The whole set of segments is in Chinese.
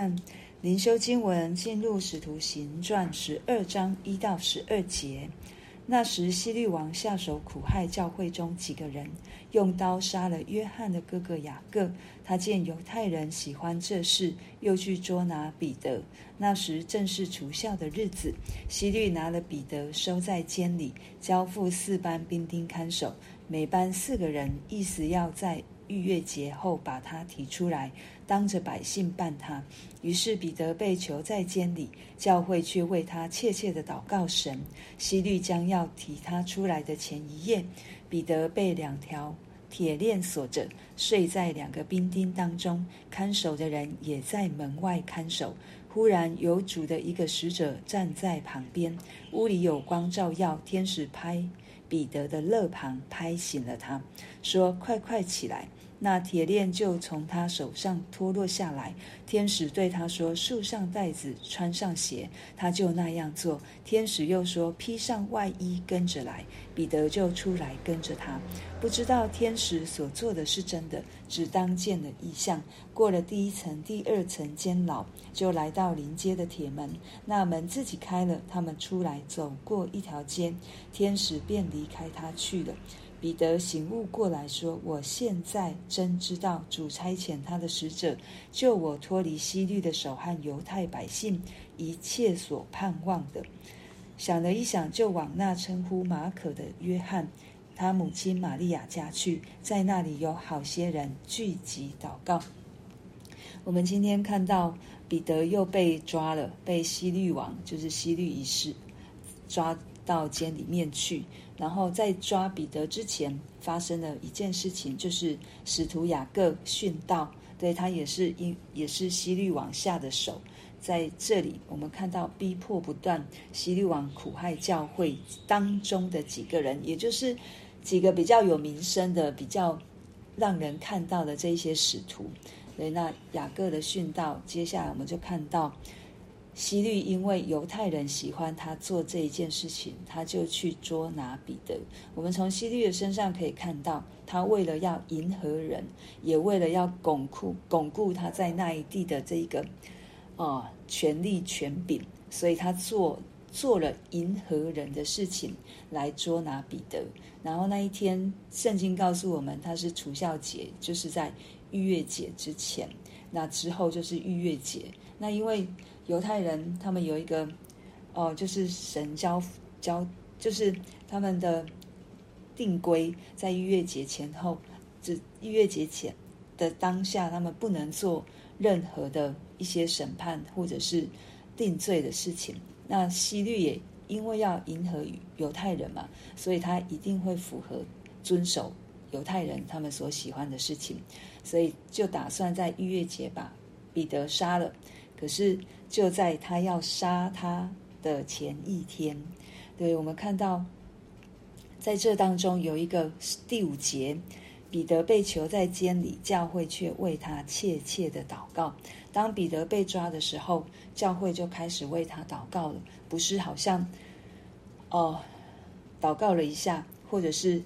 看灵修经文进入《使徒行传》十二章一到十二节。那时，希律王下手苦害教会中几个人，用刀杀了约翰的哥哥雅各。他见犹太人喜欢这事，又去捉拿彼得。那时正是除酵的日子，希律拿了彼得收在监里，交付四班兵丁看守，每班四个人，意思要在逾越节后把他提出来，当着百姓办他。于是彼得被囚在监里，教会却为他切切的祷告神。希律将要提他出来的前一夜，彼得被两条铁链锁着，睡在两个兵丁当中，看守的人也在门外看守。忽然有主的一个使者站在旁边，屋里有光照耀，天使拍彼得的肋旁，拍醒了他，说：“快快起来。”那铁链就从他手上脱落下来。天使对他说：“束上带子，穿上鞋。”他就那样做。天使又说：“披上外衣，跟着来。”彼得就出来跟着他。不知道天使所做的是真的，只当见了异象。过了第一层、第二层监牢，就来到临街的铁门。那门自己开了，他们出来，走过一条街，天使便离开他去了。彼得醒悟过来，说：“我现在真知道，主差遣他的使者救我脱离希律的手和犹太百姓一切所盼望的。”想了一想，就往那称呼马可的约翰，他母亲玛利亚家去，在那里有好些人聚集祷告。我们今天看到彼得又被抓了，被希律王，就是希律一世抓到监里面去。然后在抓彼得之前，发生了一件事情，就是使徒雅各殉道，对，他也是因也是希律王下的手。在这里，我们看到逼迫不断，希律王苦害教会当中的几个人，也就是几个比较有名声的、比较让人看到的这一些使徒。对，那雅各的殉道，接下来我们就看到。希律因为犹太人喜欢他做这一件事情，他就去捉拿彼得。我们从希律的身上可以看到，他为了要迎合人，也为了要巩固巩固他在那一地的这一个哦权力权柄，所以他做做了迎合人的事情来捉拿彼得。然后那一天，圣经告诉我们，他是除酵节，就是在逾越节之前。那之后就是逾越节。那因为犹太人他们有一个，哦，就是神交交，就是他们的定规，在逾越节前后，这逾越节前的当下，他们不能做任何的一些审判或者是定罪的事情。那希律也因为要迎合犹太人嘛，所以他一定会符合遵守犹太人他们所喜欢的事情，所以就打算在逾越节把彼得杀了。可是就在他要杀他的前一天，对，我们看到，在这当中有一个第五节，彼得被囚在监里，教会却为他切切的祷告。当彼得被抓的时候，教会就开始为他祷告了，不是好像哦，祷告了一下，或者是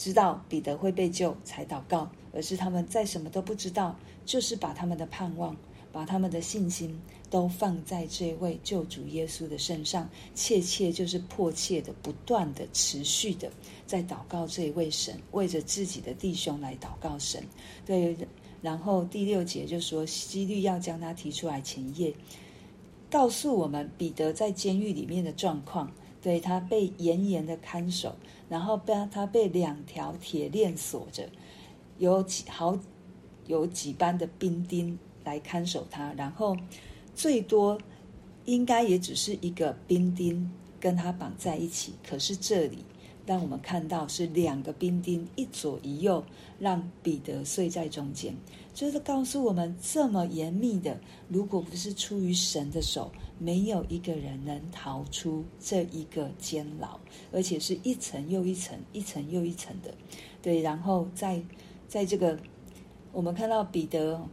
知道彼得会被救才祷告，而是他们在什么都不知道。就是把他们的盼望，把他们的信心都放在这位救主耶稣的身上，切切就是迫切的、不断的、持续的在祷告这一位神，为着自己的弟兄来祷告神。对，然后第六节就说，希律要将他提出来前夜，告诉我们彼得在监狱里面的状况，对，他被严严的看守，然后被他被两条铁链锁着，有几好。有几班的兵丁来看守他，然后最多应该也只是一个兵丁跟他绑在一起。可是这里让我们看到是两个兵丁一左一右，让彼得睡在中间，就是告诉我们这么严密的，如果不是出于神的手，没有一个人能逃出这一个监牢，而且是一层又一层，一层又一层的。对，然后在在这个。我们看到彼得，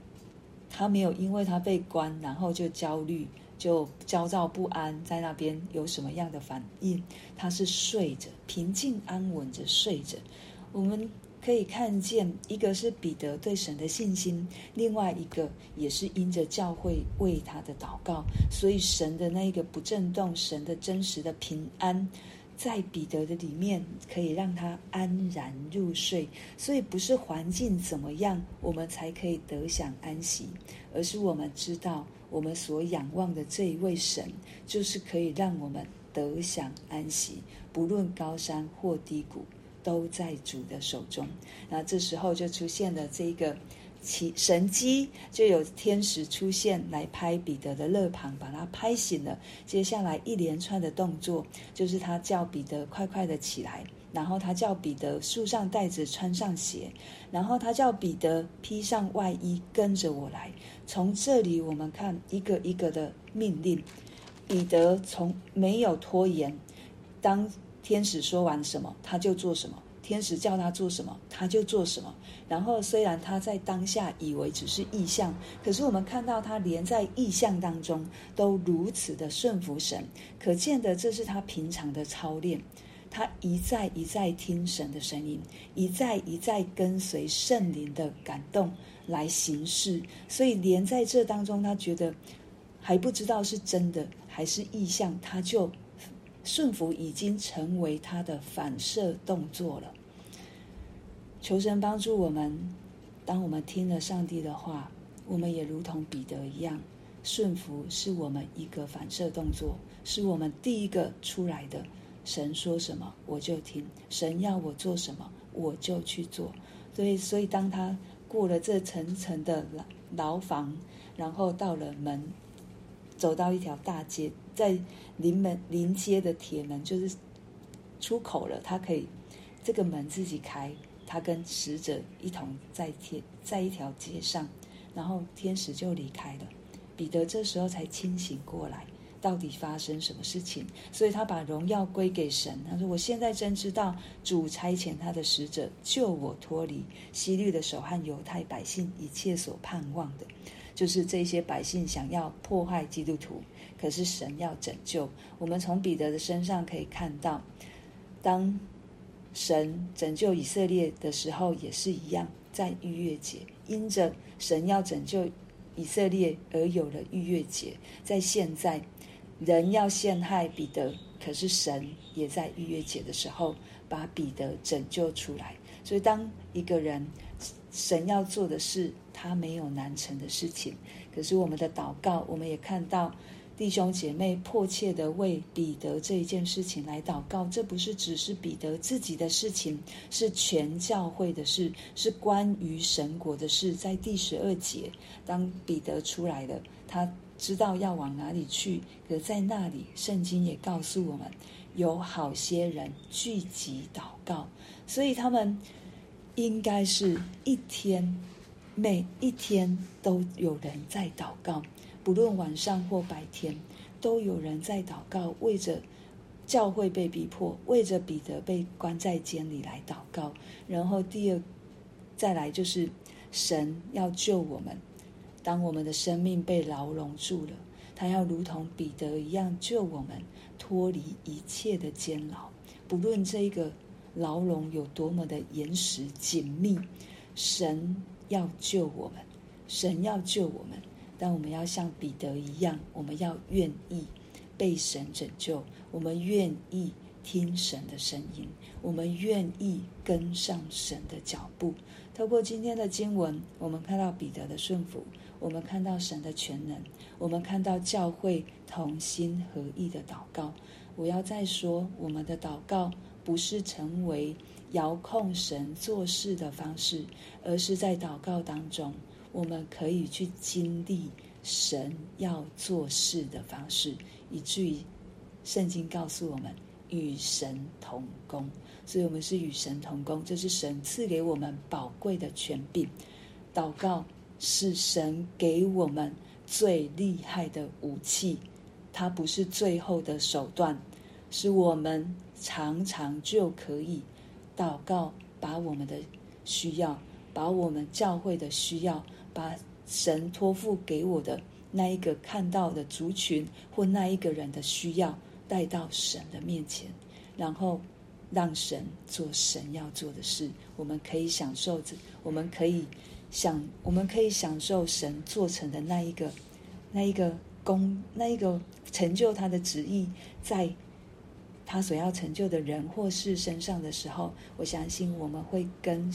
他没有因为他被关，然后就焦虑、就焦躁不安，在那边有什么样的反应？他是睡着，平静安稳着睡着。我们可以看见，一个是彼得对神的信心，另外一个也是因着教会为他的祷告，所以神的那一个不震动，神的真实的平安。在彼得的里面，可以让他安然入睡。所以不是环境怎么样，我们才可以得享安息，而是我们知道，我们所仰望的这一位神，就是可以让我们得享安息，不论高山或低谷，都在主的手中。那这时候就出现了这个。奇神迹就有天使出现来拍彼得的肋旁，把他拍醒了。接下来一连串的动作，就是他叫彼得快快的起来，然后他叫彼得束上带子，穿上鞋，然后他叫彼得披上外衣，跟着我来。从这里我们看一个一个的命令，彼得从没有拖延，当天使说完什么，他就做什么。天使叫他做什么，他就做什么。然后，虽然他在当下以为只是意象，可是我们看到他连在意象当中都如此的顺服神，可见的这是他平常的操练。他一再一再听神的声音，一再一再跟随圣灵的感动来行事。所以，连在这当中，他觉得还不知道是真的还是意象，他就顺服已经成为他的反射动作了。求神帮助我们，当我们听了上帝的话，我们也如同彼得一样，顺服是我们一个反射动作，是我们第一个出来的。神说什么我就听，神要我做什么我就去做。所以，所以当他过了这层层的牢牢房，然后到了门，走到一条大街，在临门临街的铁门就是出口了，他可以这个门自己开。他跟使者一同在天，在一条街上，然后天使就离开了。彼得这时候才清醒过来，到底发生什么事情？所以他把荣耀归给神。他说：“我现在真知道，主差遣他的使者救我脱离希律的手和犹太百姓一切所盼望的，就是这些百姓想要迫害基督徒，可是神要拯救。我们从彼得的身上可以看到，当。神拯救以色列的时候也是一样，在逾越节，因着神要拯救以色列而有了逾越节。在现在，人要陷害彼得，可是神也在逾越节的时候把彼得拯救出来。所以，当一个人神要做的事，他没有难成的事情。可是我们的祷告，我们也看到。弟兄姐妹迫切地为彼得这一件事情来祷告，这不是只是彼得自己的事情，是全教会的事，是关于神国的事。在第十二节，当彼得出来了，他知道要往哪里去，可在那里，圣经也告诉我们，有好些人聚集祷告，所以他们应该是一天，每一天都有人在祷告。不论晚上或白天，都有人在祷告，为着教会被逼迫，为着彼得被关在监里来祷告。然后第二，再来就是神要救我们，当我们的生命被牢笼住了，他要如同彼得一样救我们脱离一切的监牢。不论这个牢笼有多么的严实紧密，神要救我们，神要救我们。但我们要像彼得一样，我们要愿意被神拯救，我们愿意听神的声音，我们愿意跟上神的脚步。透过今天的经文，我们看到彼得的顺服，我们看到神的全能，我们看到教会同心合意的祷告。我要再说，我们的祷告不是成为遥控神做事的方式，而是在祷告当中。我们可以去经历神要做事的方式，以至于圣经告诉我们与神同工，所以我们是与神同工，这是神赐给我们宝贵的权柄。祷告是神给我们最厉害的武器，它不是最后的手段，是我们常常就可以祷告，把我们的需要，把我们教会的需要。把神托付给我的那一个看到的族群或那一个人的需要带到神的面前，然后让神做神要做的事。我们可以享受着，我们可以享，我们可以享受神做成的那一个，那一个功，那一个成就他的旨意，在他所要成就的人或事身上的时候，我相信我们会跟，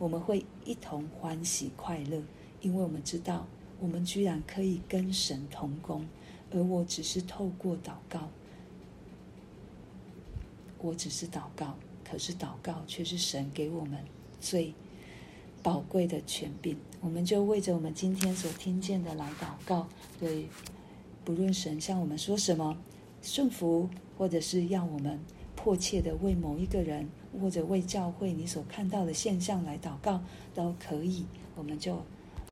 我们会一同欢喜快乐，因为我们知道，我们居然可以跟神同工，而我只是透过祷告。我只是祷告，可是祷告却是神给我们最宝贵的权柄。我们就为着我们今天所听见的来祷告。对，不论神向我们说什么，顺服，或者是要我们迫切的为某一个人，或者为教会你所看到的现象来祷告，都可以。我们就